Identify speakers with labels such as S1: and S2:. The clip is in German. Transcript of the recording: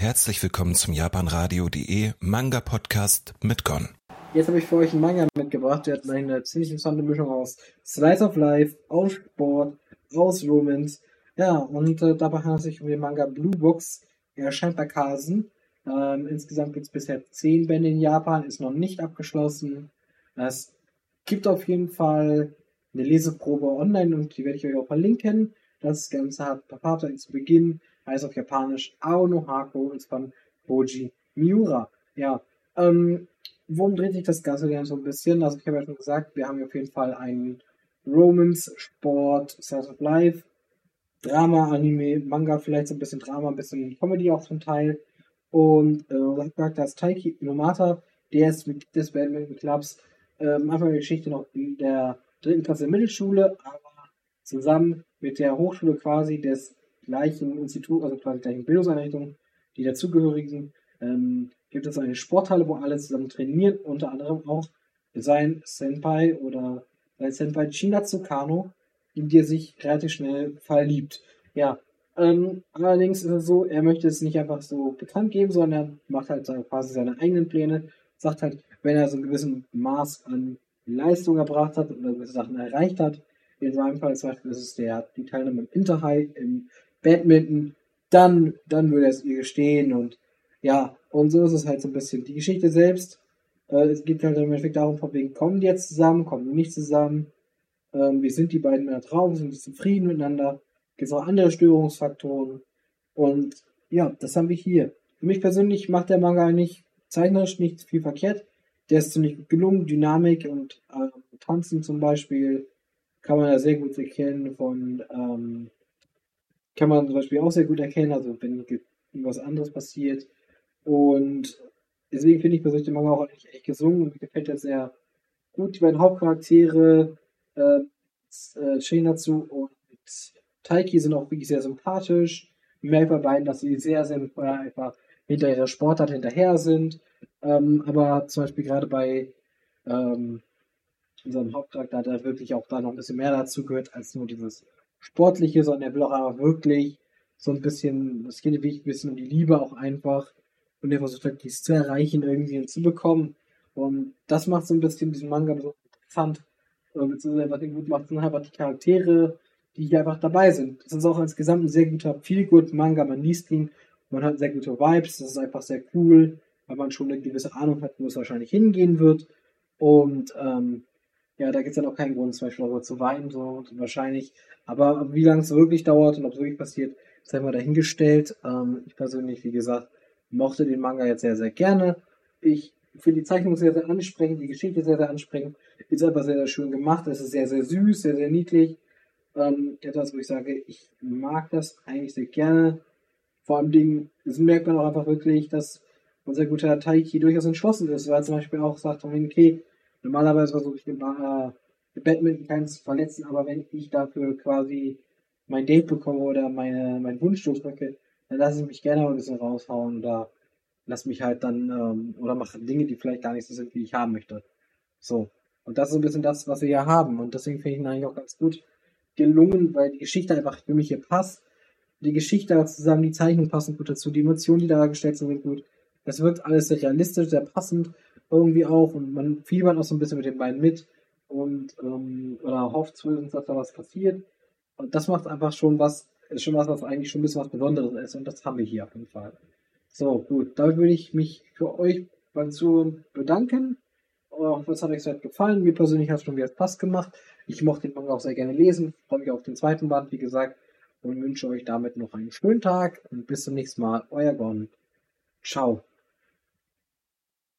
S1: Herzlich willkommen zum japanradio.de Manga Podcast mit Gon.
S2: Jetzt habe ich für euch einen Manga mitgebracht, der hat eine ziemlich interessante Mischung aus Slice of Life, aus Sport, aus Romance. Ja, und äh, dabei handelt es sich um den Manga Blue Box. Er erscheint bei Kasen. Ähm, insgesamt gibt es bisher zehn Bände in Japan, ist noch nicht abgeschlossen. Es gibt auf jeden Fall eine Leseprobe online und die werde ich euch auch verlinken. Das Ganze hat Papata zu Beginn, heißt auf Japanisch Aono Hako und von Boji Miura. Ja, ähm, worum dreht sich das Ganze denn so ein bisschen? Also ich habe ja schon gesagt, wir haben auf jeden Fall einen Romance, Sport, Slice of Life, Drama, Anime, Manga, vielleicht so ein bisschen Drama, ein bisschen Comedy auch zum Teil. Und äh, Charakter ist Taiki Inomata, der ist mit des Badminton Clubs ähm, einfach eine Geschichte noch in der dritten Klasse der Mittelschule, aber zusammen mit der Hochschule quasi des gleichen Instituts, also quasi gleichen Bildungseinrichtung, die dazugehörigen, ähm, gibt es eine Sporthalle, wo alle zusammen trainieren, unter anderem auch sein Senpai oder sein Senpai Chinatsu Kano, in die er sich relativ schnell verliebt. Ja, ähm, allerdings ist es so, er möchte es nicht einfach so bekannt geben, sondern er macht halt quasi seine eigenen Pläne, sagt halt, wenn er so ein gewissen Maß an Leistung erbracht hat oder gewisse Sachen erreicht hat, in seinem Fall zum Beispiel ist es der, die Teilnahme im Interhigh, im Badminton, dann, dann würde es ihr gestehen und ja, und so ist es halt so ein bisschen. Die Geschichte selbst, äh, es geht halt im Endeffekt darum, von wegen, kommen die jetzt zusammen, kommen die nicht zusammen, ähm, wie sind die beiden Männer drauf, sind die zufrieden miteinander, gibt es auch andere Störungsfaktoren und ja, das haben wir hier. Für mich persönlich macht der Manga nicht zeichnerisch nicht viel verkehrt. Der ist ziemlich gelungen, Dynamik und äh, Tanzen zum Beispiel kann man ja sehr gut erkennen von ähm, kann man zum Beispiel auch sehr gut erkennen, also wenn irgendwas anderes passiert. Und deswegen finde ich persönlich den Manga auch eigentlich echt gesungen und mir gefällt er sehr gut. Die beiden Hauptcharaktere, äh, äh, Shinatsu und Taiki sind auch wirklich sehr sympathisch. Ich merke bei beiden, dass sie sehr, sehr einfach hinter ihrer Sportart hinterher sind. Ähm, aber zum Beispiel gerade bei ähm, unserem Hauptcharakter er wirklich auch da noch ein bisschen mehr dazu gehört als nur dieses Sportliche, sondern er will auch einfach wirklich so ein bisschen, es geht wirklich ein bisschen um die Liebe auch einfach. Und er versucht halt, dies zu erreichen, irgendwie hinzubekommen. Und das macht so ein bisschen diesen Manga so interessant. Beziehungsweise was ihn gut macht, sind einfach die Charaktere, die hier einfach dabei sind. Das ist auch insgesamt ein sehr guter Feel-Good-Manga. Man liest ihn, man hat sehr gute Vibes, das ist einfach sehr cool, weil man schon eine gewisse Ahnung hat, wo es wahrscheinlich hingehen wird. Und ähm, ja, da gibt es dann auch keinen Grund, zum Beispiel darüber zu weinen, so wahrscheinlich. Aber wie lange es wirklich dauert und ob es wirklich passiert, sei mal dahingestellt. Ähm, ich persönlich, wie gesagt, mochte den Manga jetzt sehr, sehr gerne. Ich finde die Zeichnung sehr, sehr ansprechend, die Geschichte sehr, sehr ansprechend. Ist einfach sehr, sehr schön gemacht. Es ist sehr, sehr süß, sehr, sehr niedlich. Ähm, etwas, wo ich sage, ich mag das eigentlich sehr gerne. Vor allem das merkt man auch einfach wirklich, dass unser guter Taiki durchaus entschlossen ist, weil er zum Beispiel auch sagt, okay, Normalerweise versuche ich den äh, Badminton keins zu verletzen, aber wenn ich dafür quasi mein Date bekomme oder meine, meinen Wunsch durchdrücke, dann lasse ich mich gerne ein bisschen raushauen oder lass mich halt dann, ähm, oder mache Dinge, die vielleicht gar nicht so sind, wie ich haben möchte. So. Und das ist ein bisschen das, was wir hier haben. Und deswegen finde ich ihn eigentlich auch ganz gut gelungen, weil die Geschichte einfach für mich hier passt. Die Geschichte zusammen, die Zeichnung passen gut dazu, die Emotionen, die dargestellt sind, sind gut. Es wirkt alles sehr realistisch, sehr passend irgendwie auch und man fiebert auch so ein bisschen mit den beiden mit und ähm, oder hofft zumindest, dass da was passiert. Und das macht einfach schon was, ist schon was, was eigentlich schon ein bisschen was Besonderes ist und das haben wir hier auf jeden Fall. So, gut, damit würde ich mich für euch beim Zuhören bedanken. Ich hoffe, es hat euch sehr gefallen. Mir persönlich hat es schon wieder Spaß gemacht. Ich mochte den Manga auch sehr gerne lesen. Freue mich auf den zweiten Band, wie gesagt. Und wünsche euch damit noch einen schönen Tag und bis zum nächsten Mal. Euer Gon. Ciao.